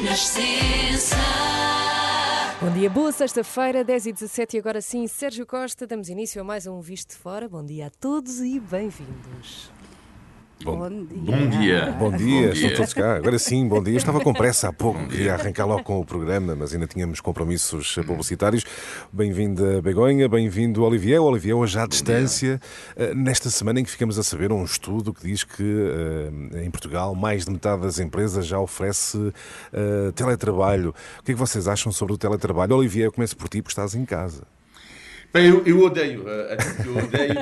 Renascença. Bom dia, boa sexta-feira, 10 e 17 e agora sim, Sérgio Costa, damos início a mais um Visto de Fora. Bom dia a todos e bem-vindos. Bom, Bom dia. bom dia. Bom dia, estão todos cá. Agora sim, bom dia. Estava com pressa há pouco, queria arrancar logo com o programa, mas ainda tínhamos compromissos publicitários. Bem-vinda Begonha, bem-vindo Olivier. Olivier, hoje à distância, eh, nesta semana em que ficamos a saber um estudo que diz que eh, em Portugal mais de metade das empresas já oferece eh, teletrabalho. O que é que vocês acham sobre o teletrabalho? Olivier, eu começo por ti, porque estás em casa. Bem, eu, eu odeio. eh, eu odeio.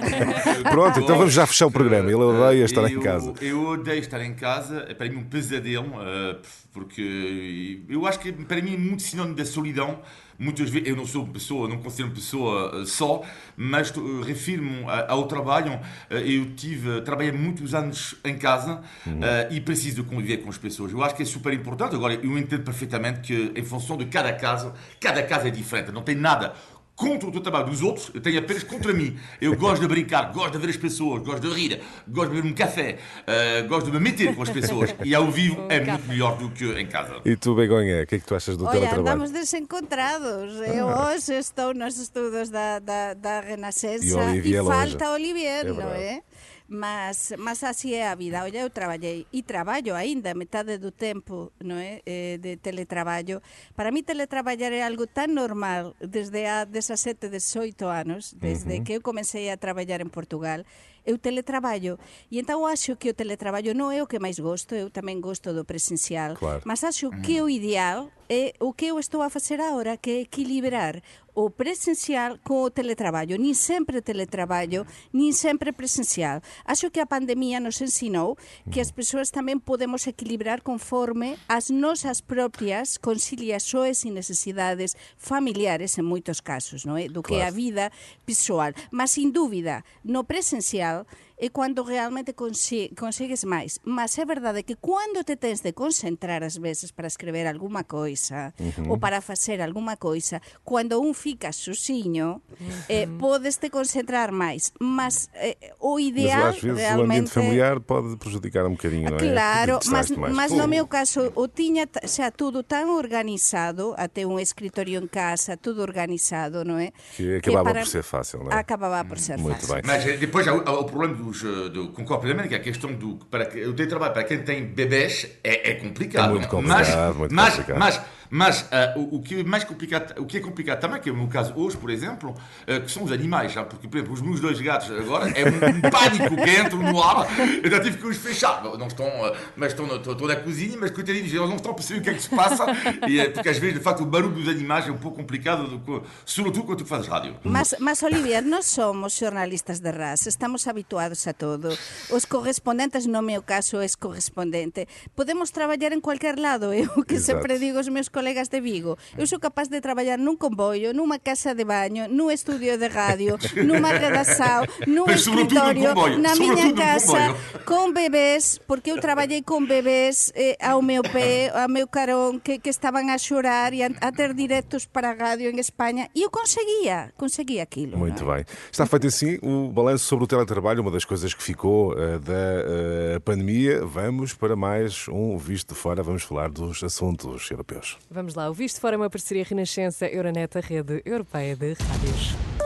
Pronto, então vamos já fechar o programa. Ele odeia estar em eu- casa. Eu odeio estar em casa. É para mim um pesadelo, eh, porque eu acho que para mim é muito sinónimo da solidão. Muitas vezes eu não sou uma pessoa, não considero uma pessoa eh, só, mas refiro-me ao trabalho. Eu tive, trabalhei muitos anos em casa eh, e preciso de conviver com as pessoas. Eu acho que é super importante. Agora, eu entendo perfeitamente que, em função de cada casa, cada casa é diferente. Não tem nada contra o trabalho dos outros, eu tenho apenas contra mim. Eu gosto de brincar, gosto de ver as pessoas, gosto de rir, gosto de beber um café, eh, gosto de me meter com as pessoas. E ao vivo é muito melhor do que em casa. E tu, Begonha, o que é que tu achas do Olha, teletrabalho? andamos desencontrados. Eu hoje estou nos estudos da, da, da Renascença E e falta Olivier, É não é? Mas, mas así é a vida. Olha, eu trabalhei e traballo ainda metade do tempo não é? Eh, de teletraballo. Para mí teletraballar é algo tan normal desde há 17, 18 anos, desde que eu comecei a traballar en Portugal, eu teletraballo. E então acho que o teletraballo non é o que máis gosto, eu tamén gosto do presencial, Claro. mas acho que o ideal é o que eu estou a facer agora, que é equilibrar o presencial con o teletraballo. Nin sempre teletraballo, nin sempre presencial. Acho que a pandemia nos ensinou que as persoas tamén podemos equilibrar conforme as nosas propias conciliações e necesidades familiares en moitos casos, non é? Do que é a vida pessoal. Mas, sin dúbida, no presencial well é cando realmente consi consegues máis. Mas é verdade que cando te tens de concentrar ás veces para escrever alguma coisa ou para facer alguma coisa, cando un fica sozinho, eh, podes te concentrar máis. Mas eh, o Mas ideal às vezes o realmente... ambiente familiar pode prejudicar um bocadinho, não é? Claro, mas, mas no meu caso o tiña xa tudo tan organizado, até un escritorio en casa, tudo organizado, non é? Que acabava por ser fácil, não é? Acabava por ser Muito fácil. bem. Mas eh, depois o, o problema dos. eh, Do, concordo plenamente que a questão do. Para, o teletrabalho para quem tem bebés é, é complicado. É muito complicado, mas, muito mas, complicado. Mas, mas eh, o, o que é mais complicado, o que é complicado também, que é o meu caso hoje, por exemplo, eh, que são os animais, já, porque, por exemplo, os meus dois gatos agora é um, um pânico que entram no ar, eu já tive que os fechar. Não estão, eh, mas estão, na- estão, estão na cozinha, mas coitadinhos, eles não estão a perceber o que é que se passa, e, eh, porque às vezes, de facto, o barulho dos animais é um pouco complicado, do que- sobretudo quando tu fazes rádio. Mas, mas Olivia, nós somos xornalistas de raza, estamos habituados a todo. Os correspondentes, no meu caso, es correspondente. Podemos traballar en cualquier lado, eu que Exato. sempre digo aos meus colegas de Vigo. Eu sou capaz de traballar nun comboio, nunha casa de baño, nun estudio de radio, nunha redação, Mas num escritorio, comboio, na num casa, con bebés, porque eu traballei con bebés eh, ao meu pé, ao meu carón, que, que estaban a chorar e a, a ter directos para a radio en España, e eu conseguía, conseguía aquilo. Muito é? bem. Está feito assim o balanço sobre o teletrabalho, uma das coisas que ficou eh, da eh, pandemia. Vamos para mais um Visto de Fora, vamos falar dos assuntos europeus. Vamos lá, o Visto Fora é uma parceria Renascença Euronet, a rede europeia de rádios.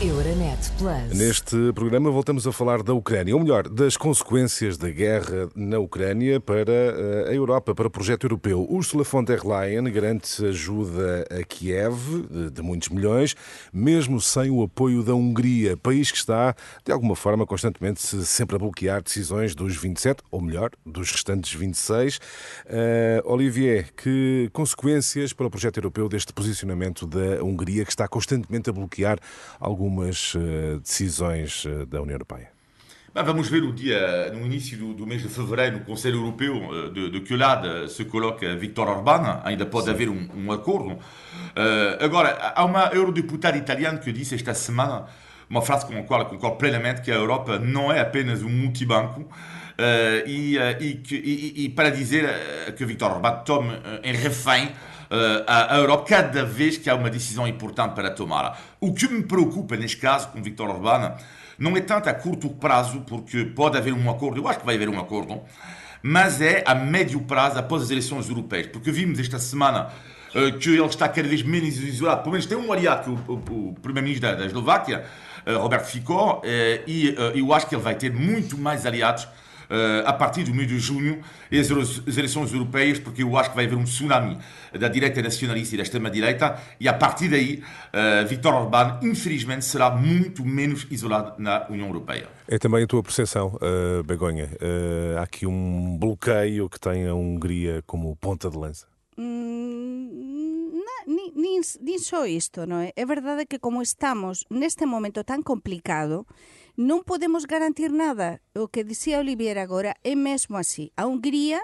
Euronet Plus. Neste programa voltamos a falar da Ucrânia, ou melhor, das consequências da guerra na Ucrânia para eh, a Europa, para o projeto europeu. Ursula von der Leyen garante ajuda a Kiev de, muitos milhões, mesmo sem o apoio da Hungria, país que está, de alguma forma, constantemente se- sempre a bloquear decisões dos 27, ou melhor, dos restantes 26. Eh, Olivier, que consequências para o projeto europeu deste posicionamento da Hungria, que está constantemente a bloquear algumas eh, decisões eh, da União Europeia? Vamos ver o dia, no início do, do mês de fevereiro, no Conselho Europeu eh, de, de que lado se coloca Viktor Orbán, ainda pode haver um, um acordo. Eh, agora, há uma eurodeputada italiana que disse esta semana uma frase com a qual eu concordo plenamente, que a Europa não é apenas um multibanco, eh, e, eh, e, que- e- e para dizer eh, que Viktor Orbán tome em refém a a Europa cada vez que há uma decisão importante para tomar. O que me preocupa neste caso com Viktor Orbán não é tanto a curto prazo, porque pode haver um acordo, eu acho que vai haver um acordo, mas é a médio prazo após as eleições europeias, porque vimos esta semana que ele está cada vez menos isolado. Pelo menos tem um aliado, que o, o, o primeiro-ministro da, da Eslováquia, Roberto Fico, e eu acho que ele vai ter muito mais aliados uh, a partir do mês de junho as, as eleições europeias, porque eu acho que vai haver um tsunami da direita nacionalista e da extrema-direita, e a partir daí, uh, Viktor Orbán, infelizmente, será muito menos isolado na União Europeia. É também a tua percepção, uh, Begonha. Uh, há aqui um bloqueio que tem a Hungria como ponta de lança? Nem, nem só isto, não é? É verdade que como estamos neste momento tan complicado, non podemos garantir nada. O que dicía Olivier agora é mesmo así. A Hungría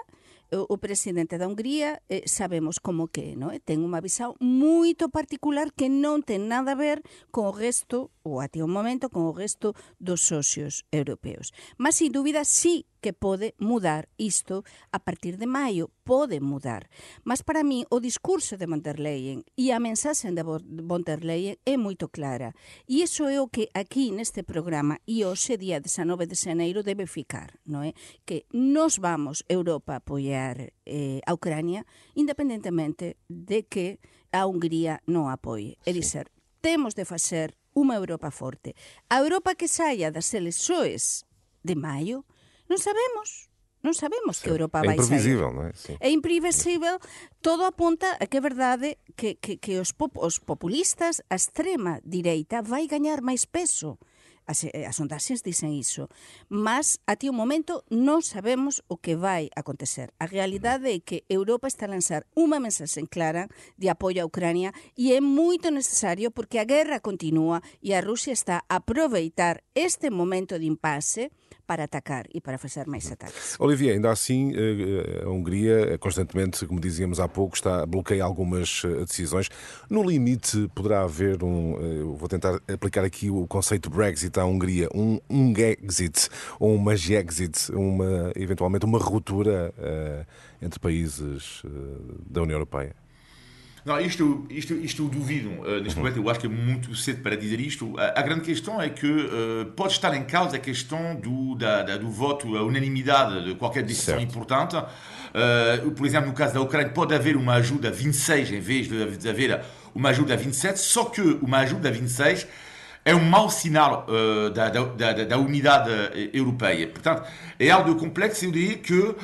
o presidente da Hungría eh, sabemos como que no? eh, ten unha visao moito particular que non ten nada a ver con o resto, ou até o momento, con o resto dos socios europeos. Mas, sin dúbida, sí que pode mudar isto a partir de maio, pode mudar. Mas para mí o discurso de von der Leyen e a mensaxe de von der Leyen é moito clara. E iso é o que aquí neste programa e hoxe día 19 de xaneiro debe ficar, non é? Que nos vamos Europa apoiar apoiar eh, a Ucrania, independentemente de que a Hungría non apoie. É dizer, temos de facer unha Europa forte. A Europa que saia das elexoes de maio, non sabemos, Non sabemos sí. que Europa vai sair. É imprevisível, non é? Sí. É imprevisível. Todo apunta a que é verdade que, que, que os, pop, os populistas, a extrema direita, vai gañar máis peso. As, eh, as sondaxes dicen iso. Mas, até o momento, non sabemos o que vai acontecer. A realidade é que Europa está a lanzar unha mensaxe clara de apoio a Ucrania e é moito necesario porque a guerra continúa e a Rusia está a aproveitar este momento de impasse para atacar e para fazer mais ataques. Olivier, ainda assim, eh, a Hungria constantemente, como dizíamos há pouco, está a bloquear algumas decisões. No limite, poderá haver um. Vou tentar aplicar aqui o conceito Brexit à Hungria, um, um exit ou uma Gexit, uma, eventualmente uma ruptura uh, entre países uh, da União Europeia? Não, isto, isto, isto eu duvido. Uh, neste momento, eu acho que é muito cedo para dizer isto. A, a grande questão é que uh, pode estar em causa a questão do, da, da, do voto, a unanimidade de qualquer decisão certo. importante. Uh, por exemplo, no caso da Ucrânia, pode haver uma ajuda a 26 em vez de, de haver uma ajuda a 27, só que uma ajuda a 26 é um mau sinal uh, da, da, da, da, unidade europeia. Portanto, é algo complexo. Eu diria que, uh,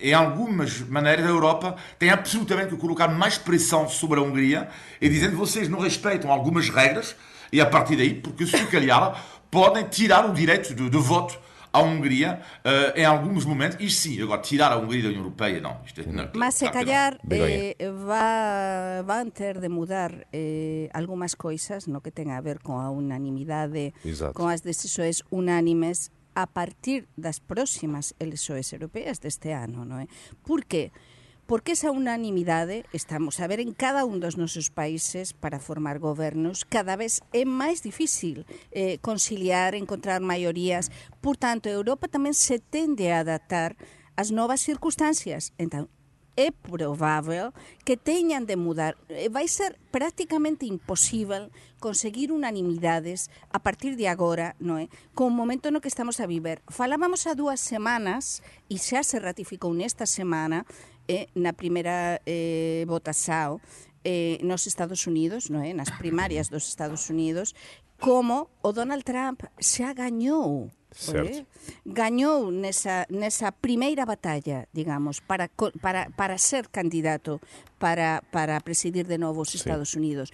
em algumas maneiras, a Europa tem absolutamente que colocar mais pressão sobre a Hungria e dizendo vocês não respeitam algumas regras e, a partir daí, porque se calhar, podem tirar o direito de, de voto à Hungria uh, em alguns momentos. Isto sim, agora tirar a Hungria da União Europeia, não. Isto, é- não Mas se calhar eh, va, van ter de mudar eh, algumas coisas no que ten a ver con a unanimidade, Exato. con as decisões unánimes a partir das próximas eleições europeas deste ano, non é? Por que? Porque Porque esa unanimidade estamos a ver en cada un dos nosos países para formar gobernos cada vez é máis difícil eh, conciliar, encontrar maiorías. Por tanto, Europa tamén se tende a adaptar ás novas circunstancias. Entón, é probável que teñan de mudar. Eh, Vai ser prácticamente imposível conseguir unanimidades a partir de agora, non é? Con o momento no que estamos a viver. Falábamos a dúas semanas, e xa se ratificou nesta semana, eh, na primeira eh, votasao eh, nos Estados Unidos, non é? Eh, nas primarias dos Estados Unidos, como o Donald Trump xa gañou Certo. Eh, gañou nesa, nesa primeira batalla, digamos, para, para, para ser candidato para, para presidir de novo os Estados sí. Unidos.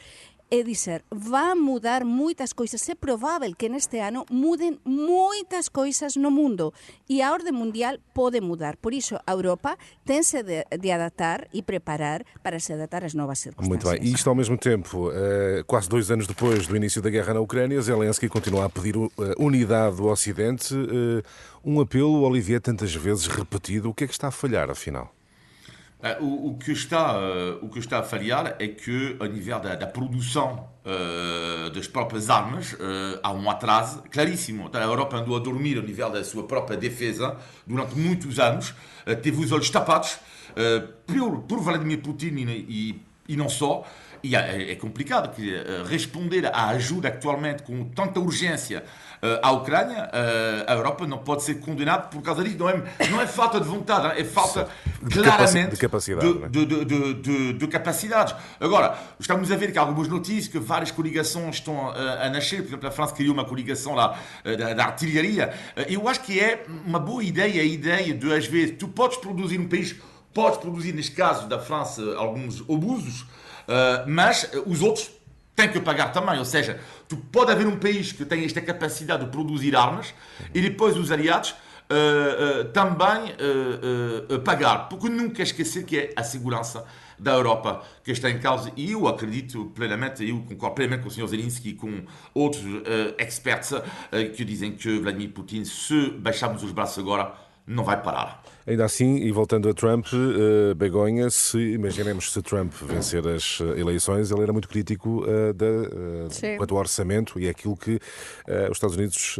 É dizer, va mudar moitas coisas. É provável que neste ano muden moitas coisas no mundo e a orde mundial pode mudar. Por iso, a Europa tense de, de adaptar e preparar para se adaptar às novas circunstâncias. Muito bem. E isto ao mesmo tempo, uh, quase dois anos depois do início da guerra na Ucrânia, Zelensky continua a pedir uh, unidade do Ocidente. Uh, um apelo, Olivier, tantas vezes repetido. O que é que está a falhar, afinal? Eh, o, o, que está, uh, o que está a falhar é que, a nível da, da produção uh, das próprias armas, uh, há um atraso claríssimo. A Europa andou a dormir a nível da sua própria defesa durante muitos anos, teve os olhos tapados por, por Vladimir Putin e, e, e não só. e é, é complicado que responder à ajuda atualmente com tanta urgência à Ucrânia, a Europa não pode ser condenada por causa disso. Não é, não é falta de vontade, é falta de claramente de capacidade. De, de, de, de, de, capacidades. Agora, estamos a ver que há algumas notícias que várias coligações estão a, a nascer. Por exemplo, a França criou uma coligação lá da, da artilharia. Eu acho que é uma boa ideia a ideia de, às vezes, tu podes produzir um país, podes produzir, neste caso da França, alguns abusos, mas os outros tem que pagar também. Ou seja, tu pode haver um país que tem esta capacidade de produzir armas e depois os aliados uh, uh, também uh, pagar. Porque nunca esquecer que é a segurança da Europa que está em causa. E eu acredito plenamente, eu concordo plenamente com o Sr. Zelensky e com outros experts que dizem que Vladimir Putin, se baixarmos os braços agora, não vai parar. Ainda assim, e voltando a Trump, uh, Begonha, se imaginemos se Trump vencer as eh, eleições, ele era muito crítico uh, da, uh, quanto ao orçamento e é aquilo que os Estados Unidos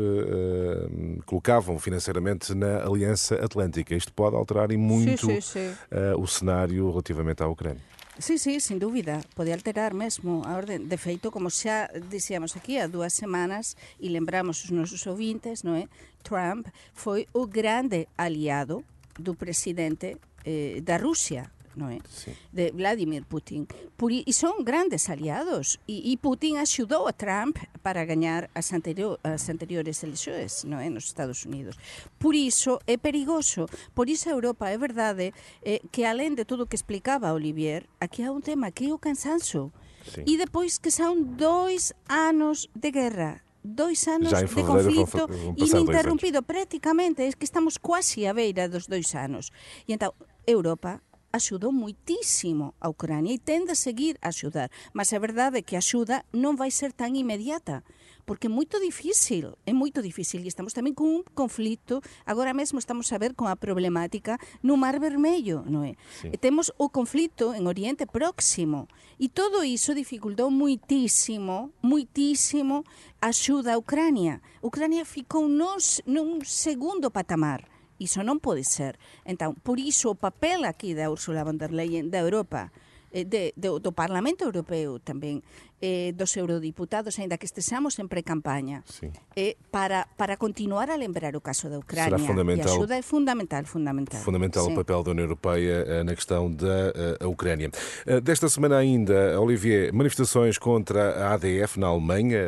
colocavam financeiramente na Aliança Atlântica. Isto pode alterar e muito sim, sim, sim. o cenário relativamente à Ucrânia. Sí, sí, sin dúbida. Pode alterar mesmo a orden. De feito, como xa dixíamos aquí há dúas semanas, e lembramos os nosos ouvintes, non é? Trump foi o grande aliado do presidente eh, da Rusia non é? Sí. De Vladimir Putin. Por, e son grandes aliados. E, e Putin axudou a Trump para gañar as, anterior, as anteriores eleições non é? nos Estados Unidos. Por iso é perigoso. Por iso a Europa é verdade eh, que alén de todo o que explicaba Olivier, aquí há un tema que é o cansanzo. Sí. E depois que son dois anos de guerra dois anos de conflito ininterrumpido prácticamente, é que estamos quase a beira dos dois anos. E então, Europa axudou muitísimo a Ucrania e tende a seguir a axudar. Mas é verdade que a axuda non vai ser tan inmediata, porque é moito difícil, é moito difícil. E estamos tamén con un conflito, agora mesmo estamos a ver con a problemática no Mar Vermello, non é? Sí. E temos o conflito en Oriente Próximo. E todo iso dificultou muitísimo, muitísimo a axuda a Ucrania. Ucrania ficou nos, nun segundo patamar Iso non pode ser. Entón, por iso o papel aquí da Ursula von der Leyen da Europa eh, de, de, do Parlamento Europeo tamén eh, dos eurodiputados, aínda que estexamos en pre-campaña, sí. eh, para, para continuar a lembrar o caso da Ucrânia. Será fundamental, e a ajuda é fundamental, fundamental. Fundamental Sim. o papel da União Europeia eh, na questão da uh, Ucrânia. Uh, desta semana ainda, Olivier, manifestações contra a ADF na Alemanha,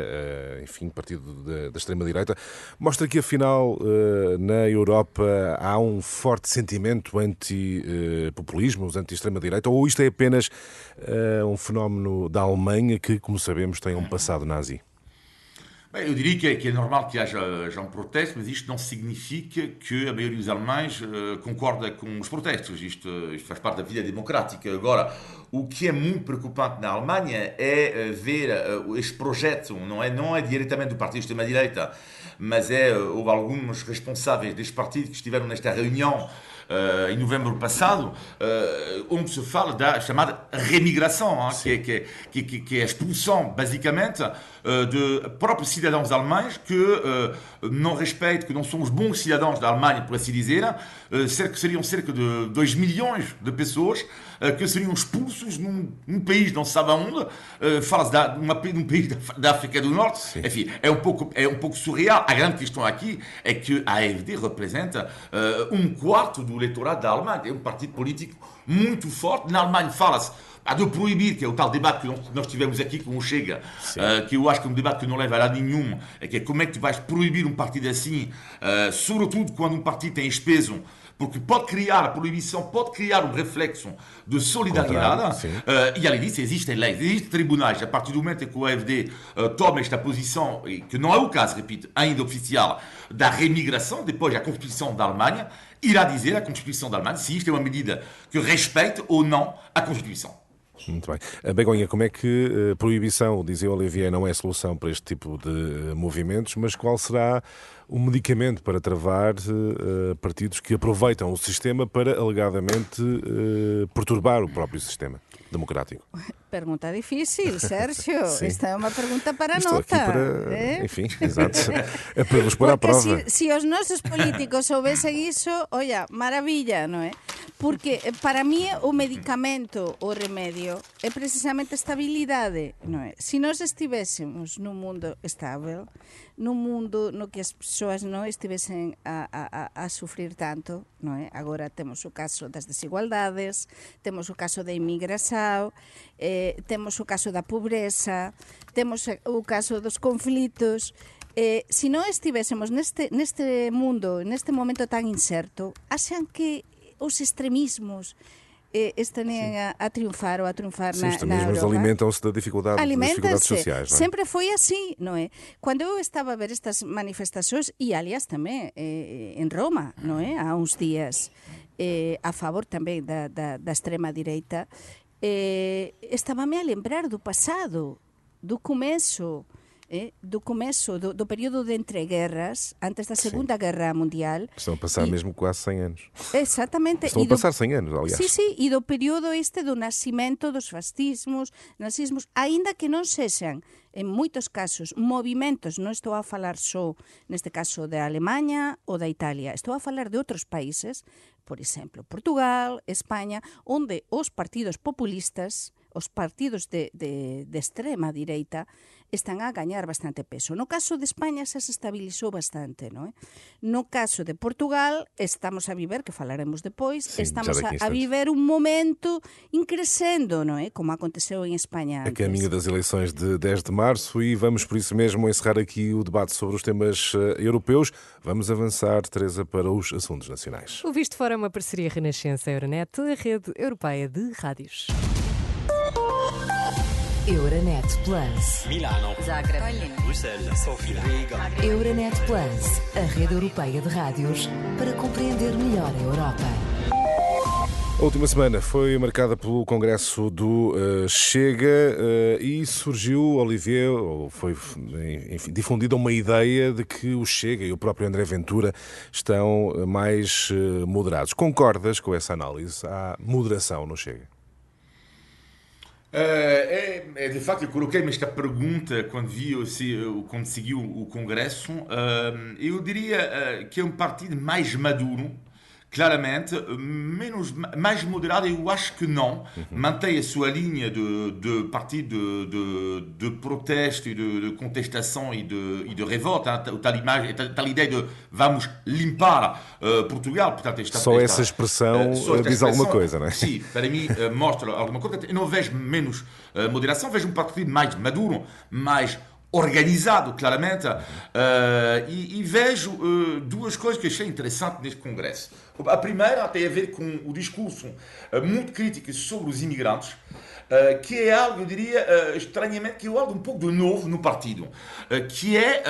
enfim, partido da, da extrema-direita, mostra que afinal na Europa há um forte sentimento anti-populismo, anti-extrema-direita, ou isto é apenas um fenómeno da Alemanha que como sabemos, tem um passado nazi. Bem, eu diria que é, que é, normal que haja já um protesto, mas isto não significa que a maioria dos alemães uh, concorda com os protestos. Isto, isto, faz parte da vida democrática. Agora, o que é muito preocupante na Alemanha é uh, ver uh, este projeto, não é, não é diretamente do partido de extrema-direita, mas é, houve alguns responsáveis deste partido que estiveram nesta reunião uh, em novembro passado, uh, onde se fala da chamada remigração, hein, que, é, que, é, que, que, é a expulsão, basicamente, de próprios cidadãos alemães que não respeitam, que não são os bons cidadãos da Alemanha, por assim dizer, cerca, seriam cerca de 2 milhões de pessoas que seriam expulsos num, num país, não se sabe aonde, fala-se de um país da, da, África do Norte, Sim. enfim, é um, pouco, é um pouco surreal. A grande questão aqui é que a AfD representa um quarto do eleitorado da Alemanha. É um partido político muito forte. Na Alemanha fala-se há de proibir, que é o tal debate que nós tivemos aqui com o Chega, uh, que eu acho que é um debate que não leva a lado nenhum, é que é como é que tu vais proibir um partido assim, uh, sobretudo quando um partido tem este peso, porque pode criar, a proibição pode criar um reflexo de solidariedade, uh, e além disso existem leis, existem tribunais, a partir do momento que o AFD uh, toma esta posição, e que não é o caso, repito, ainda oficial, da remigração, depois da Constituição da Alemanha, irá dizer a Constituição da Alemanha se isto é uma medida que respeite ou não a Constituição. Muito bem. A Begonha, como é que a proibição, dizia Olivier, não é solução para este tipo de movimentos, mas qual será o medicamento para travar uh, partidos que aproveitam o sistema para alegadamente uh, perturbar o próprio sistema democrático? Pergunta difícil, Sérgio. Esta é uma pergunta para Estou nota. Para, eh? Enfim, exato. É para vos pôr à prova. Se, se os nossos políticos soubessem isso, olha, maravilha, não é? Porque para mí o medicamento, o remedio, é precisamente a estabilidade, non é? Se nós estivésemos nun mundo estável, nun mundo no que as persoas non estivesen a, a, a sufrir tanto, non é? Agora temos o caso das desigualdades, temos o caso da inmigración, eh, temos o caso da pobreza, temos o caso dos conflitos, eh, se non estivésemos neste, neste mundo, neste momento tan incerto, axan que os extremismos eh, estão a, a, triunfar ou a triunfar Sim, na, na Europa. alimentam-se da dificuldade, das dificuldades sociais. Não é? Sempre foi assim, não é? Quando eu estava a ver estas manifestações, e aliás também eh, em Roma, não é? Há uns dias, eh, a favor também da, da, da extrema-direita, eh, estava-me a lembrar do passado, do começo, eh, do começo do, do período de entreguerras, antes da Segunda Sim. Guerra Mundial. Estão a passar e, mesmo quase 100 anos. Exatamente. Estão a passar do, 100 anos, aliás. Sim, sim, e do período este do nascimento dos fascismos, nazismos, ainda que non sexan en moitos casos movimentos, non estou a falar só neste caso de Alemanha ou da Italia, estou a falar de outros países, por exemplo, Portugal, España, onde os partidos populistas os partidos de, de, de extrema direita están a gañar bastante peso. No caso de España xa se estabilizou bastante, non é? No caso de Portugal estamos a viver, que falaremos depois, sí, estamos a, a viver un momento increscendo, non é? Como aconteceu en España antes. A caminho das eleições de 10 de março e vamos por isso mesmo encerrar aqui o debate sobre os temas uh, europeus. Vamos avançar, Teresa, para os assuntos nacionais. O Visto Fora é uma parceria Renascença-Euronet, a rede europeia de rádios. Euronet Plus. Milano. Zagreb. Bruxelas. Sofia. Riga. Euronet Plus, a rede europeia de rádios para compreender melhor a Europa. A última semana foi marcada pelo Congresso do uh, Chega uh, e surgiu, Olivier, ou foi enfim, difundida uma ideia de que o Chega e o próprio André Ventura estão mais uh, moderados. Concordas com essa análise? Há moderação no Chega? Uh, é, é, de facto, eu coloquei-me esta pergunta quando vi se, quando seguiu o Congresso. Eu diria uh, que é um partido mais maduro claramente, menos, mais moderado, eu acho que não. Uhum. Mantém a sua linha de, de partido de, de, de protesto e de, de, contestação e de, e de revolta. Hein? Tal, imagem, tal ideia de vamos limpar uh, Portugal. Portanto, esta, Só esta, essa expressão uh, diz expressão, alguma coisa, não é? Sim, para mim uh, mostra alguma coisa. Eu não vejo menos moderação, vejo um partido mais maduro, mais organizado, claramente, uh, e, e, vejo uh, duas coisas que achei interessantes neste Congresso. A primeira tem a ver com o discurso uh, muito crítico sobre os imigrantes, Uh, que é algo, eu diria, uh, estranhamente, que é algo um pouco de novo no partido. Uh, que é,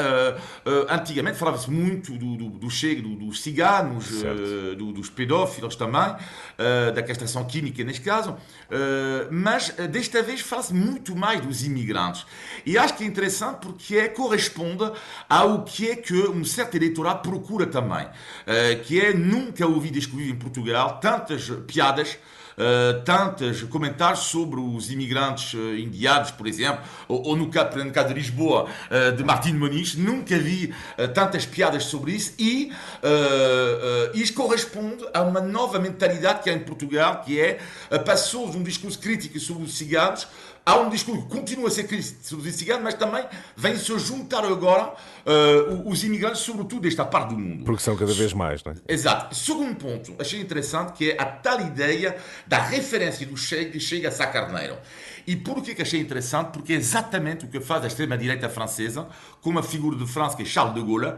antigamente falava-se muito do, do, do Chega, do, dos ciganos, do, dos pedófilos também, da castração química neste caso, mas desta vez fala-se muito mais dos imigrantes. E acho que é interessante porque é, corresponde ao que é que um certo eleitorado procura também, que é nunca ouvi descobrir em Portugal tantas piadas tantos comentários sobre os imigrantes uh, por exemplo, ou, ou no, caso, no caso de Lisboa, uh, de Martim Muniz, nunca vi tantas piadas sobre isso e isso corresponde a uma nova mentalidade que há em Portugal, que é passou de um discurso crítico sobre os ciganos há um discurso que continua a ser sobre os ciganos, mas também vem-se juntar agora uh, os imigrantes, sobretudo desta parte do mundo. Porque são cada vez mais, não é? Exato. Segundo ponto, achei interessante, que é a tal ideia da referência do Chega que chega a Sá Carneiro. E por que achei interessante? Porque é exatamente o que faz a extrema-direita francesa, com uma figura de França que é Charles de Gaulle,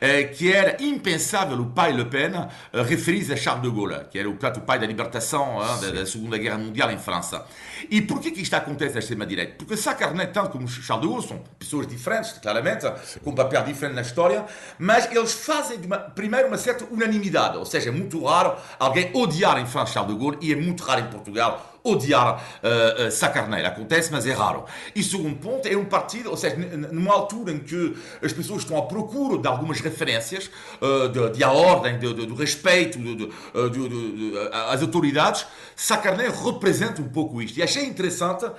eh, que era impensável o pai Le Pen eh, referir-se a Charles de Gaulle, que era o, o pai da libertação da, da, Segunda Guerra Mundial em França. E por que, que isto acontece na extrema-direita? Porque Sacarnet, tanto como Charles de Gaulle, são pessoas diferentes, claramente, com um papel diferente na história, mas eles fazem, uma, primeiro, uma certa unanimidade, ou seja, é muito raro alguém odiar em França Charles de Gaulle, e é muito raro em Portugal odiar uh, uh, Sacarneiro. Acontece, mas é raro. E segundo ponto, é um partido, ou seja, numa altura em que as pessoas estão à procura de algumas referências, uh, de, de a ordem, de, de, do respeito às autoridades, Sacarneiro representa um pouco isto. E achei interessante uh,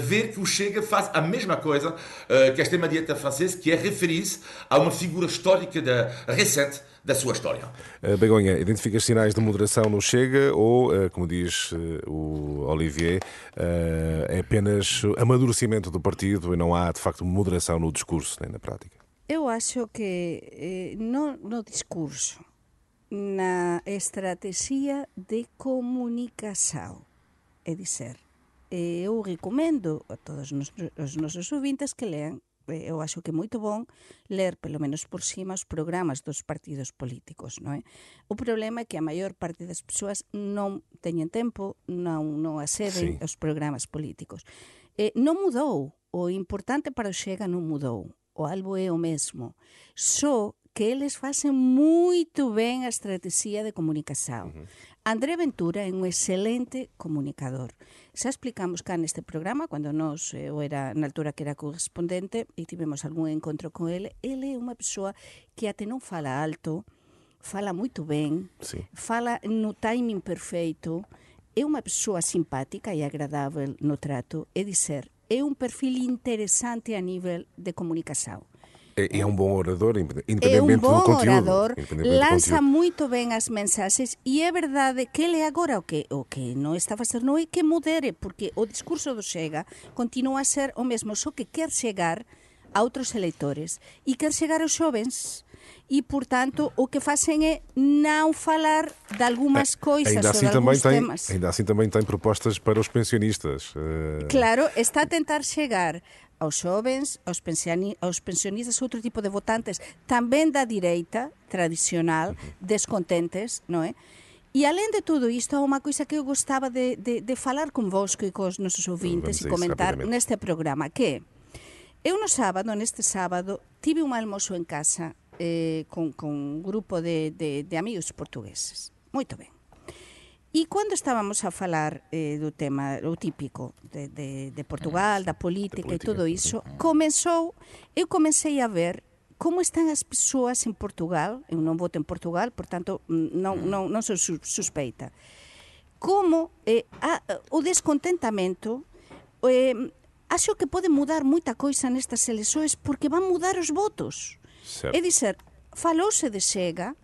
ver que o Chega faz a mesma coisa uh, que a extrema-direita francesa, que é referir-se a uma figura histórica da, recente da sua história. Uh, Begonha, identificas sinais de moderação no Chega ou, uh, como diz uh, o Olivier, é apenas amadurecimento do partido e não há, de facto, moderação no discurso nem na prática? Eu acho que eh, no, no discurso, na estrategia de comunicação, é dizer, eu recomendo a todos os nosos ouvintes que lean eu acho que é moito bon ler, pelo menos por cima, os programas dos partidos políticos, non é? O problema é que a maior parte das persoas non teñen tempo, non, non aceden sí. aos programas políticos. Eh, non mudou, o importante para o Xega non mudou, o algo é o mesmo, só que eles facen moito ben a estrategia de comunicación. Uh -huh. André Ventura é un excelente comunicador. Xa explicamos cá neste programa, cando nos, eu era na altura que era correspondente e tivemos algún encontro con ele, ele é unha persoa que até non fala alto, fala moito ben, sí. fala no timing perfeito, é unha persoa simpática e agradável no trato, é dizer, é un perfil interesante a nivel de comunicación. É, é um bom orador, independentemente é um bom do conteúdo. orador, lança muito bem as mensagens e é verdade que ele agora o que o que não está a fazer não é que modere, porque o discurso do Chega continua a ser o mesmo, só que quer chegar a outros eleitores. E quer chegar aos jovens e, portanto, o que fazem é não falar de algumas coisas ainda assim ou de alguns tem, temas. Ainda assim também tem propostas para os pensionistas. Claro, está a tentar chegar aos xovens, aos, aos pensionistas, outro tipo de votantes tamén da direita tradicional, descontentes, non é? E além de tudo isto, há unha coisa que eu gostaba de, de, de falar convosco e cos nosos ouvintes e comentar neste programa, que eu no sábado, neste sábado, tive un almoço en casa eh, con, con un grupo de, de, de amigos portugueses. Moito ben. E cando estábamos a falar eh, do tema, o típico de, de, de Portugal, da política, política e todo iso, comenzou, eu comecei a ver como están as persoas en Portugal, eu non voto en Portugal, portanto, non, non, non sou suspeita, como eh, a, o descontentamento eh, acho que pode mudar moita coisa nestas eleições porque van mudar os votos. Certo. É dizer, falouse de Chega,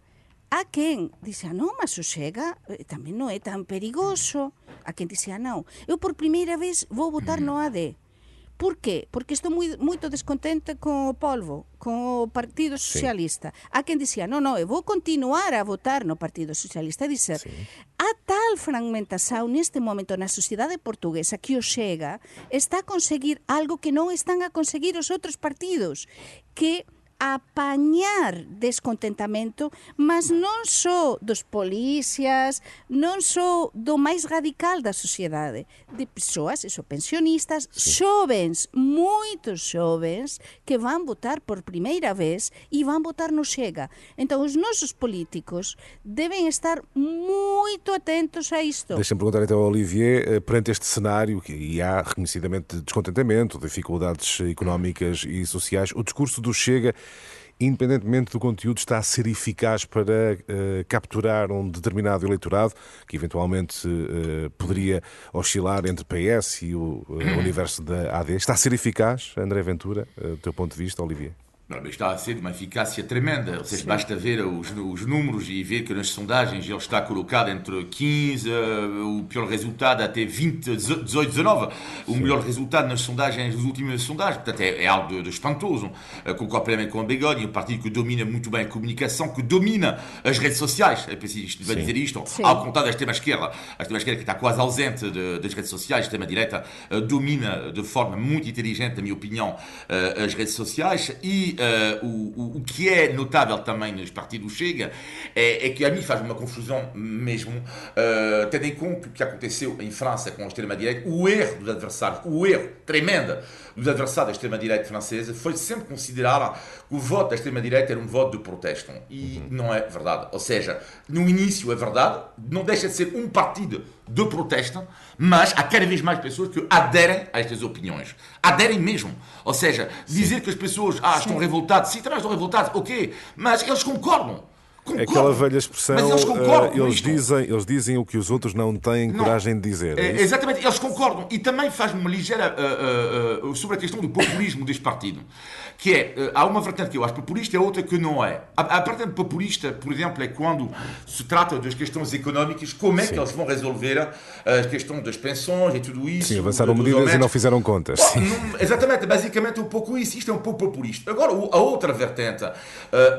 A quen dixe, non, mas o Xega eh, tamén non é tan perigoso. A quen dixe, non, eu por primeira vez vou votar no AD. Por qué? Porque estou moi, moito descontente con o polvo, con o Partido Socialista. Sí. A quen dicía, non, non, eu vou continuar a votar no Partido Socialista. E dizer, sí. a tal fragmentación neste momento na sociedade portuguesa que o chega está a conseguir algo que non están a conseguir os outros partidos, que apañar descontentamento, mas non só dos policías, non só do máis radical da sociedade, de persoas, eso, pensionistas, sí. xovens, moitos xovens, que van votar por primeira vez e van votar no Chega. Entón, os nosos políticos deben estar moito atentos a isto. Deixa-me perguntar então ao Olivier, eh, perante este cenário, que e há reconhecidamente descontentamento, dificuldades económicas e sociais, o discurso do Chega independentemente do conteúdo, está a ser eficaz para uh, capturar um determinado eleitorado que eventualmente uh, poderia oscilar entre PS e o uh, universo da AD. Está a ser eficaz, André Ventura, do teu ponto de vista, Olivier? Não, mas está a ser de uma eficácia tremenda. Ou seja, basta ver os, os, números e ver que nas sondagens ele está colocado entre 15, o pior resultado até 20, 18, 19. O Sim. melhor resultado nas sondagens, nas últimas sondagens. Portanto, é, é algo de, de espantoso. Concordo plenamente com o Begonha, um partido que domina muito bem a comunicação, que domina as redes sociais. É preciso dizer isto. Sim. Ao contrário da extrema-esquerda. A extrema-esquerda que está quase ausente de, das redes sociais, a extrema-direita uh, domina de forma muito inteligente, na minha opinião, as redes sociais e uh, o, o, que é notável também nos partidos Chega é, é, que a mim faz uma confusão mesmo, uh, tendo em conta o que aconteceu em França com a extrema-direita, o erro dos adversários, o erro tremendo dos adversários da extrema-direita francesa foi sempre considerar que o voto da extrema-direita era um voto de protesto. E uhum. não é verdade. Ou seja, no início é verdade, não deixa de ser um partido de protesto, mas há cada vez mais pessoas que aderem a estas opiniões. Aderem mesmo. Ou seja, dizer Sim. que as pessoas ah, estão revoltadas, sim, estão revoltadas, ok, mas eles concordam. É aquela velha expressão, mas eles, concordam uh, eles dizem, eles dizem o que os outros não têm não. coragem de dizer. É, é exatamente, eles concordam. E também faz-me uma ligeira uh, uh, sobre a questão do populismo deste partido. Que é, há uma vertente que eu acho populista e a outra que não é. A, a vertente populista, por exemplo, é quando se trata das questões económicas, como é Sim. que eles vão resolver a questão das pensões e tudo isso. Sim, avançaram medidas aumentos. e não fizeram contas. Não, exatamente, basicamente um pouco isso. Isto é um pouco populista. Agora, a outra vertente,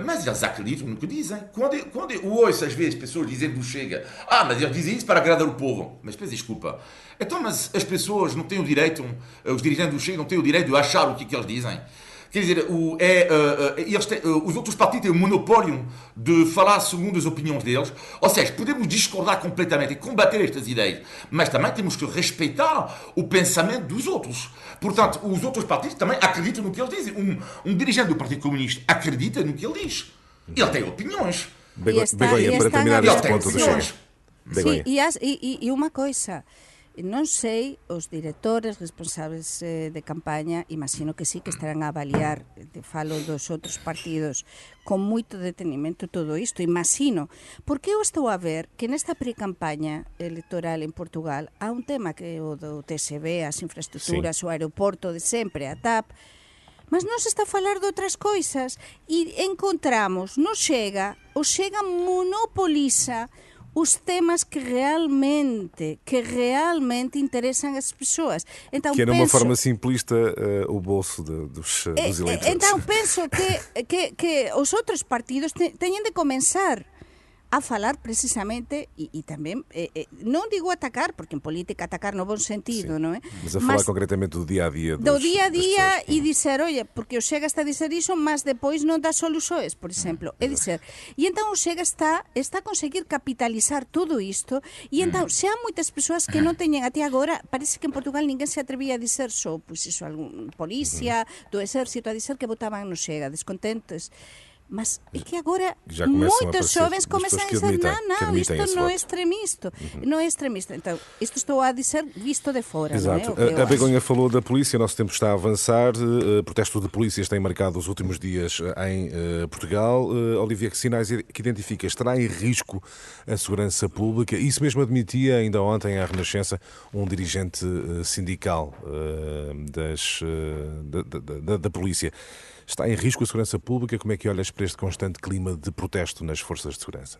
mas eles acreditam no que dizem quando, quando eu ouço às vezes pessoas dizendo do Chega, ah, mas eles dizem isso para agradar o povo. Mas depois, desculpa. Então, mas as pessoas não têm o direito, os dirigentes do Chega não têm o direito de achar o que, que eles dizem. Quer dizer, o, é, uh, eles têm, uh, os outros partidos têm o monopólio de falar segundo as opiniões deles. Ou seja, podemos discordar completamente e combater estas ideias, mas também temos que respeitar o pensamento dos outros. Portanto, os outros partidos também acreditam no que eles dizem. Um, um dirigente do Partido Comunista acredita no que ele diz. Ele tem opiniões. Begonha, para terminar este ponto do Chega. Sim, e, e, e unha coisa, non sei os directores responsables eh, de campaña, imagino que sí que estarán a avaliar, de falo dos outros partidos, con moito detenimento todo isto, imagino, porque eu estou a ver que nesta pre-campaña electoral en Portugal há un tema que é o do TSB, as infraestructuras, sí. o aeroporto de sempre, a TAP, Mas non se está a falar de outras coisas e encontramos, non chega, o chega monopoliza os temas que realmente que realmente interessam as pessoas. Então, que era penso, uma forma simplista uh, o bolso de, dos, é, dos eleitores. Então penso que, que, que os outros partidos teñen de comenzar a falar precisamente e, e tamén eh, eh, non digo atacar porque en política atacar no bon sentido, non é? Mas a falar mas, concretamente do día a día dos, do día a día e dizer, oye, porque o Xega está a dizer iso, mas depois non dá soluções, por exemplo, é dizer, e então o Xega está está a conseguir capitalizar todo isto e então se há moitas persoas que non teñen até agora, parece que en Portugal ninguén se atrevía a dizer só, pois iso algún policía do exército a dizer que votaban no Xega, descontentes Mas é que agora muitos jovens começam a dizer: não, não, isto não é extremista. Uhum. Não é extremista. Então, isto estou a dizer visto de fora. Exato. É? A, a Begonha falou da polícia, o nosso tempo está a avançar. Uh, protesto de polícias tem marcado os últimos dias eh, em uh, Portugal. Uh, Olivia, que sinais que identifica? Estará em risco a segurança pública? Isso mesmo admitia ainda ontem à Renascença um dirigente sindical das, da, da, da, da polícia. Está em risco a segurança pública? Como é que olhas para este constante clima de protesto nas forças de segurança?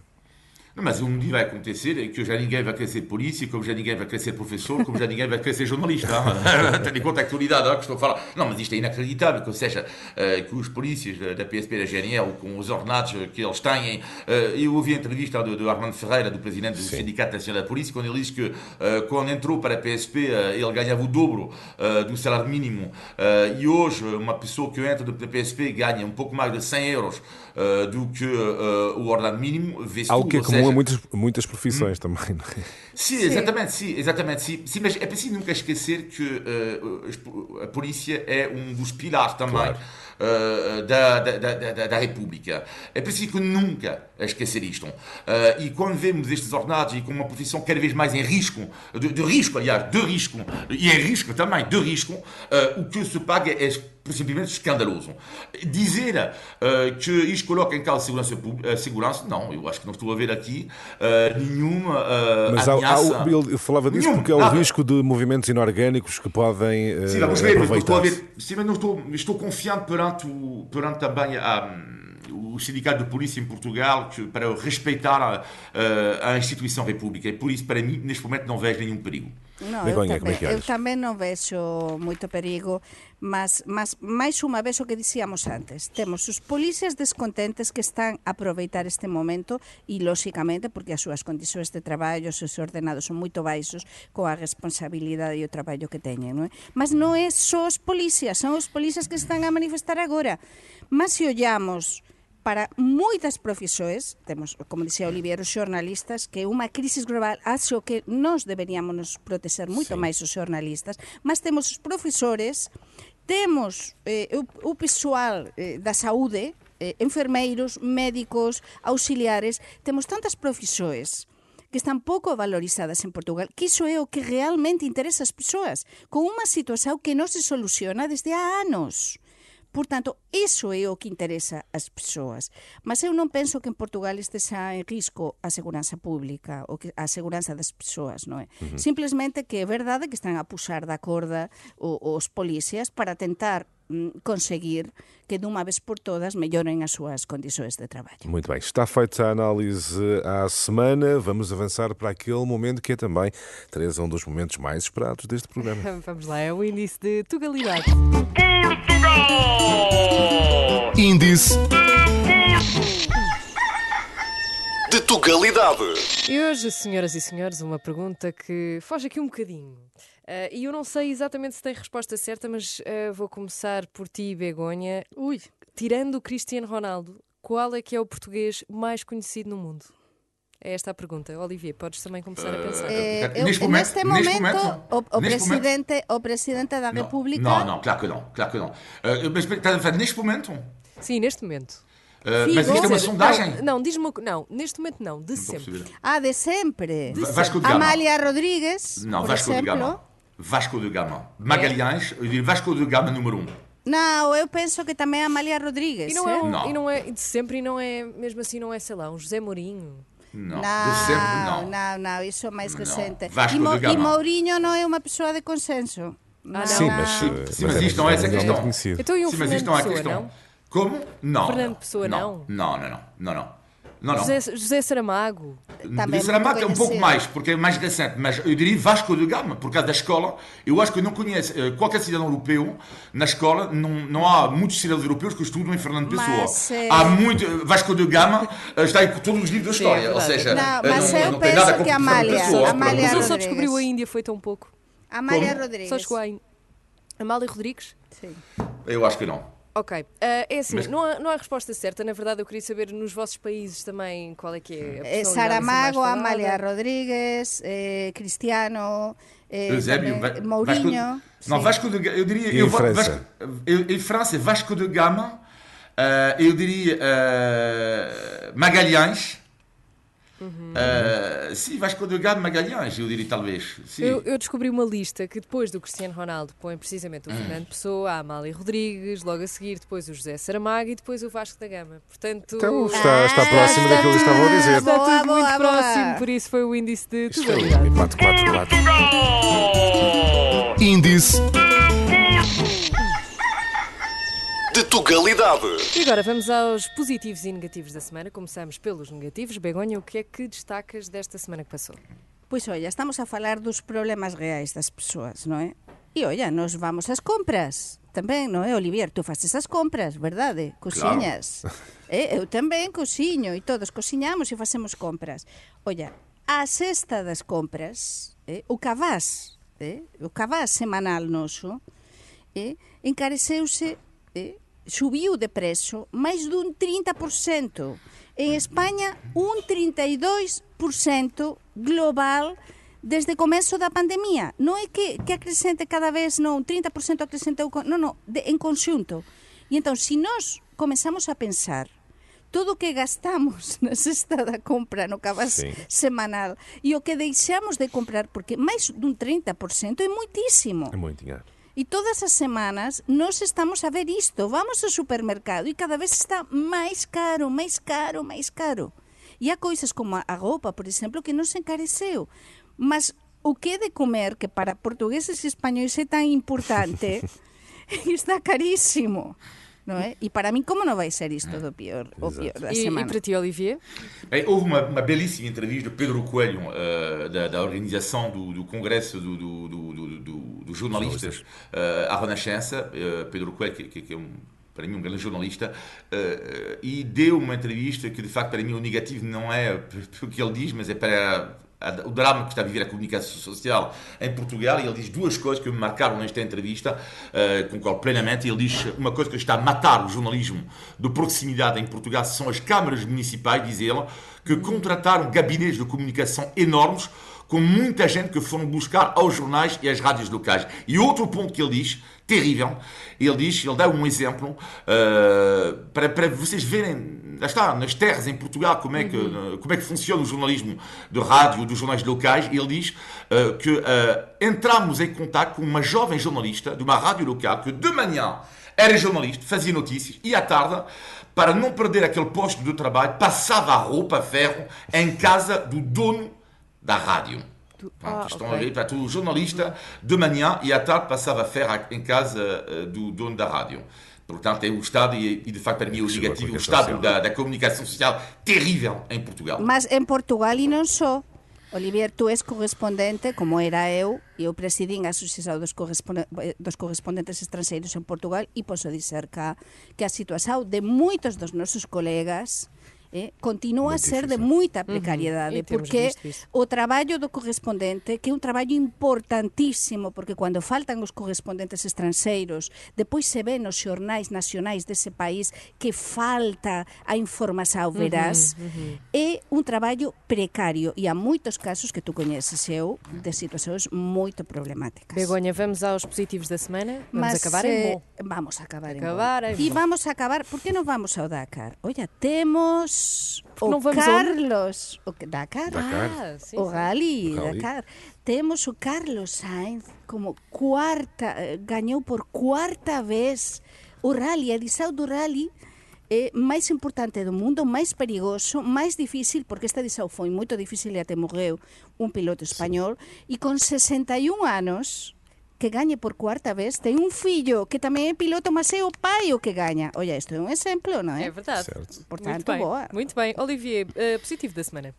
Não, mas um dia vai acontecer é que já ninguém vai querer ser polícia, como já ninguém vai querer ser professor, como já ninguém vai querer ser jornalista. Tendo em conta a actualidade que estou a falar. Não, mas isto é inacreditável, que, ou seja, uh, que os polícias da PSP da GNL, com os ordenados que eles têm. Uh, eu ouvi a entrevista do, do Armando Ferreira, do presidente do Sim. Sindicato Nacional da Polícia, quando ele disse que uh, quando entrou para a PSP ele ganhava o dobro do salário mínimo. e hoje, uma pessoa que entra da PSP ganha um pouco mais de 100 euros do que o ordenado mínimo. Que é comum a muitas, muitas profissões hum. também, não é? Sim, exatamente, sim, exatamente, sim. sim mas é preciso nunca esquecer que uh, a polícia é um dos pilares também. Claro. Uh, da, da, da, da, República. É preciso nunca esquecer isto. Uh, e quando vemos estes ordenados e com uma profissão cada vez mais em risco, de, de risco, aliás, de risco, e em risco também, de risco, uh, o que se paga é simplesmente escandaloso. Dizer uh, que isto coloca em causa segurança, a segurança, não, eu acho que não estou a ver aqui uh, nenhuma uh, Mas ameaça. Há, há, eu falava disso Nenhum, porque há o nada. risco de movimentos inorgânicos que podem uh, Sim, vamos ver, estou a ver, sim, mas não estou, estou confiante perante, o, perante também a o Sindicato de Polícia em Portugal que, para respeitar a, instituição república. E por isso, para mim, neste momento, não vejo nenhum perigo. Não, eu, também, é eu também não vejo muito perigo, mas, mas máis unha vez o que dicíamos antes, temos os policías descontentes que están a aproveitar este momento e, lóxicamente, porque as súas condicións de traballo, os seus ordenados son moito baixos coa responsabilidade e o traballo que teñen, non é? Mas non é só os policías, son os policías que están a manifestar agora. Mas se ollamos para moitas profesións, temos, como dixía Olivier, os xornalistas, que unha crisis global acho que nós deberíamos nos proteger moito sí. máis os xornalistas, mas temos os profesores, temos eh, o, o pessoal eh, da saúde, eh, enfermeiros, médicos, auxiliares, temos tantas profesións que están pouco valorizadas en Portugal, que iso é o que realmente interesa as persoas, con unha situación que non se soluciona desde há anos Portanto, iso é o que interesa as persoas. Mas eu non penso que en Portugal esteja en risco a seguranza pública ou que a seguranza das persoas, non é? Uh -huh. Simplemente que é verdade que están a puxar da corda os policías para tentar conseguir que de uma vez por todas melhorem as suas condições de trabalho. Muito bem, está feita a análise à semana. Vamos avançar para aquele momento que é também, Teresa, um dos momentos mais esperados deste programa. Vamos lá, é o índice de Tugalidade. Índice de Tugalidade. E hoje, senhoras e senhores, uma pergunta que foge aqui um bocadinho. Uh, e eu não sei exatamente se tem resposta certa, mas uh, vou começar por ti, Begonha. Ui, tirando o Cristiano Ronaldo, qual é que é o português mais conhecido no mundo? É esta a pergunta. Olivier, podes também começar a pensar. Eh, eu, neste, momento, neste momento, neste momento o, o, presidente, momento? o presidente da República. Não, não, claro que não. Claro que não. Uh, mas neste momento? Sim, neste momento. Uh, mas isto é uma sondagem? Não, não diz-me não, neste momento não, de não sempre. Ah, de sempre. De Vasco de Gama. Amália Rodrigues. Não, Vasco exemplo. de Gama. Vasco de Gama. Magalhães, eu digo Vasco de Gama número 1. Um. Não, eu penso que também é Amália Rodrigues. E não, é, um, não. E não é de sempre e não é, mesmo assim, não é, sei lá, um José Mourinho. Não, não, sempre não. Não, não, isso é mais recente. Vasco e, Mo, e Mourinho não é uma pessoa de consenso. Ah, não. Sim, mas, sim, sim, mas, mas isto não é essa questão. Então, e sim, mas isto não é a questão. Como? Não. Fernando Pessoa, não? Não, não, não. não, não. Não, não. José, José Saramago. Também Saramago é um pouco mais, porque é mais recente, mas eu diria Vasco de Gama, por causa da escola. Eu acho que eu não conheço uh, qualquer cidadão europeu na escola, não, não há muitos cidadãos europeus que estudam em Fernando Pessoa. Mas, é... Há muito. Vasco de Gama uh, está em todos os livros da história, Sim, é ou seja, não, mas não, eu não penso tem nada que a Amália, Pessoa, Amália Mas ele só descobriu a Índia, foi tão pouco. Amália Como? Rodrigues. Só chegou a Amália Rodrigues? Sim. Eu acho que não. Ok, uh, é assim, Mas... não, há, não há resposta certa. Na verdade, eu queria saber nos vossos países também qual é que é a Saramago, Amália Rodrigues, eh, Cristiano, eh, Eusébio, Mourinho. Vasco, não, Vasco de eu diria. E eu, em França? Vasco, eu, em França, Vasco de Gama, uh, eu diria uh, Magalhães. Uhum. Uh, sim, Vasco da Gama Magalhães, eu diria talvez. Eu, eu, descobri uma lista que depois do Cristiano Ronaldo põe precisamente o uhum. Fernando Pessoa, a Amália Rodrigues, logo a seguir depois o José Saramago e depois o Vasco da Gama. Portanto, então está, está próximo ah, daquilo que estavam a dizer. Está tudo boa, muito boa. próximo, por isso foi o índice de totalidade. 444. Índice de Tugalidade. E agora vamos aos positivos e negativos da semana. Começamos pelos negativos. Begonha, o que é que destacas desta semana que passou? Pois olha, estamos a falar dos problemas reais das pessoas, não é? E olha, nós vamos às compras também, não é, Olivier? Tu fazes as compras, verdade? Cozinhas. Claro. Eh, eu também cozinho e todos cozinhamos e facemos compras. Olha, a cesta das compras, eh, o cabaz, eh, o cabaz semanal noso, eh, encareceuse subiu de preço mais de um 30%. Em Espanha, um 32% global desde o começo da pandemia. Não é que, que acrescente cada vez, não, 30% acrescenta, não, não, de, em conjunto. E então, se nós começamos a pensar todo o que gastamos na cesta da compra no cabaz Sim. semanal e o que deixamos de comprar, porque mais de um 30% é muitíssimo. É muito dinheiro. E todas as semanas nós estamos a ver isto. Vamos ao supermercado e cada vez está máis caro, máis caro, máis caro. E há coisas como a roupa, por exemplo, que non se encareceu. Mas o que é de comer, que para portugueses e españoles é tan importante, está carísimo. Não é? E para mim, como não vai ser isto do pior, o pior da e, semana? E para ti, Olivier? Bem, houve uma, uma, belíssima entrevista de Pedro Coelho, uh, da, da, organização do, do Congresso dos do, do, do, jornalistas uh, à Renascença. Uh, Pedro Coelho, que, que, que é um para mim um grande jornalista, uh, e deu uma entrevista que de facto para mim o negativo não é o que ele diz, mas é para o drama que está a viver a comunicação social em Portugal e ele diz duas coisas que me marcaram nesta entrevista, uh, concordo plenamente. Ele diz uma coisa que está a matar o jornalismo de proximidade em Portugal são as câmaras municipais, diz ele, que contrataram gabinetes de comunicação enormes com muita gente que foram buscar aos jornais e às rádios locais. E outro ponto que ele diz, terrível, ele diz, ele dá um exemplo uh, para, para vocês verem, lá está, nas terras em Portugal, como é que, uhum. como é que funciona o jornalismo de rádio, dos jornais locais. Ele diz uh, que uh, entramos em contato com uma jovem jornalista de uma rádio local que de manhã era jornalista, fazia notícias e à tarde, para não perder aquele posto de trabalho, passava a roupa a ferro em casa do dono da rádio. Pronto, ah, estão ok. a ver, o jornalista de manhã e à tarde passava a ferro em casa eh, do dono da rádio. Portanto, é o Estado, e, e de facto, para mim, o Chegou a negativo, o Estado da, da comunicação social terrível em Portugal. Mas em Portugal e non só. Olivier, tu és correspondente, como era eu, e eu presidín a Asociación dos, corresponde- eh, dos correspondentes estranxeiros en Portugal e posso dizer que, que a situación de moitos dos nosos colegas eh, continúa a ser de moita precariedade, E temos porque o traballo do correspondente, que é un traballo importantísimo, porque cando faltan os correspondentes estranxeiros, depois se ve nos xornais nacionais dese país que falta a información veraz, é un traballo precario e há moitos casos que tu coñeces eu de situacións moito problemáticas. Begonha, vamos aos positivos da semana? Vamos acabar em eh, bom. Vamos a acabar Acabar em bom. E vamos a acabar, por que non vamos ao Dakar? Olla, temos o non vamos Carlos, o que- Dakar, Dakar. Ah, sim, o sim. Rally, O Rally. Dakar. Temos o Carlos Sainz como cuarta, eh, gañou por cuarta vez o Rally, a edição do Rally é máis importante do mundo, máis perigoso, máis difícil, porque esta edição foi moito difícil e até morreu un piloto español, e con 61 anos, que gañe por cuarta vez, ten un fillo que tamén é piloto, mas é o pai o que gaña. Olla, isto é un exemplo, non É é? verdade. Certo. Muito Portanto, bem. boa. Muito bem. Olivier, eh, positivo da semana.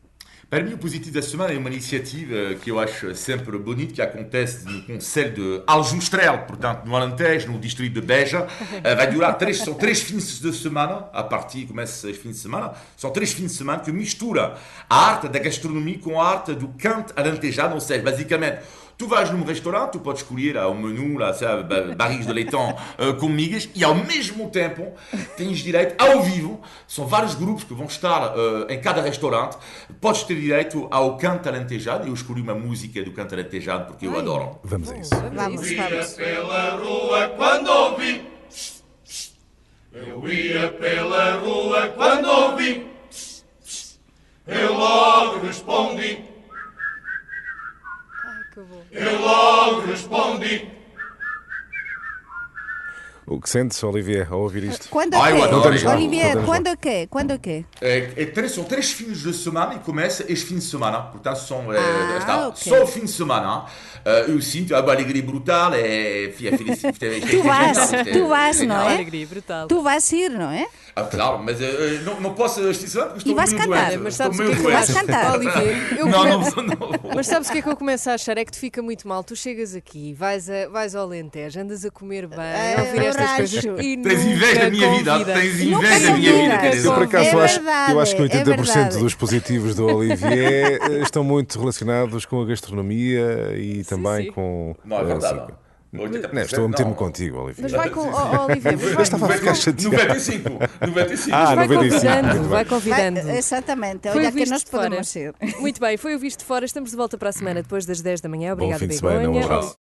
Para mim, o positivo da semana é uma iniciativa que eu acho sempre bonita, que acontece no Conselho de Aljustrel, portanto, no Alentejo, no distrito de Beja. Eh, Vai durar três, são três fins de semana, a partir, começa os fins de semana, são três fins de semana que mistura a arte da gastronomia com a arte do canto alentejado, ou seja, basicamente, Tu vais num restaurante, tu podes escolher lá, o menu, lá, sabe, ba- barris de leitão eh, com migas e ao mesmo tempo tens direito ao vivo. São vários grupos que vão estar eh, em cada restaurante. Podes ter direito ao canto alentejado. Eu escolhi uma música do canto alentejado porque eu adoro. Vamos a isso. Vamos, vamos. pela rua quando ouvi. Eu ia pela rua quando que sentes, Olivier, ao ouvir isto? Quando Ai, eu é que? Olivier, quando é que? Quando é que? É, é três, são três fins de semana e começa este fim de semana. Portanto, são, é, Ah, está, ok. só o fim de semana. Eh, eu sinto a alegria brutal. É, fi- a felicidade. Tu vais, tu vais, não é? Alegria brutal. Tu vais ir, não é? Ah, claro, mas eh, não, não posso este semana porque E estou vais meio cantar, doente. Mas sabes o que é que. Vais cantar. Olivier, eu Não, não, não. Mas sabes o que é que eu começo a achar? É que te fica muito mal. Tu chegas aqui, vais, a, vais ao Alentejo, andas a comer bem, a ouvir estas e Tens inveja da minha vida. Tens inveja da minha vida. Eu, por acaso, É acho, verdade, eu acho que é 80% verdade. dos positivos do Olivier eh, estão muito relacionados com a gastronomia e também sim. com. Não, é verdade. sim. 80%, Não, estou a meter-me contigo, Olivier. Mas vai com. Oh, Olivier, mas vai, estava a ficar chateado. 95. 95. Ah, vai 95, convidando, muito vai convidando. Vai- exatamente. Foi Olha o que visto nós de fora. podemos ir. Muito bem, foi o visto de fora. Estamos de volta para a semana depois das 10 da manhã. Obrigada, fim de semana, um Begonha. abraço.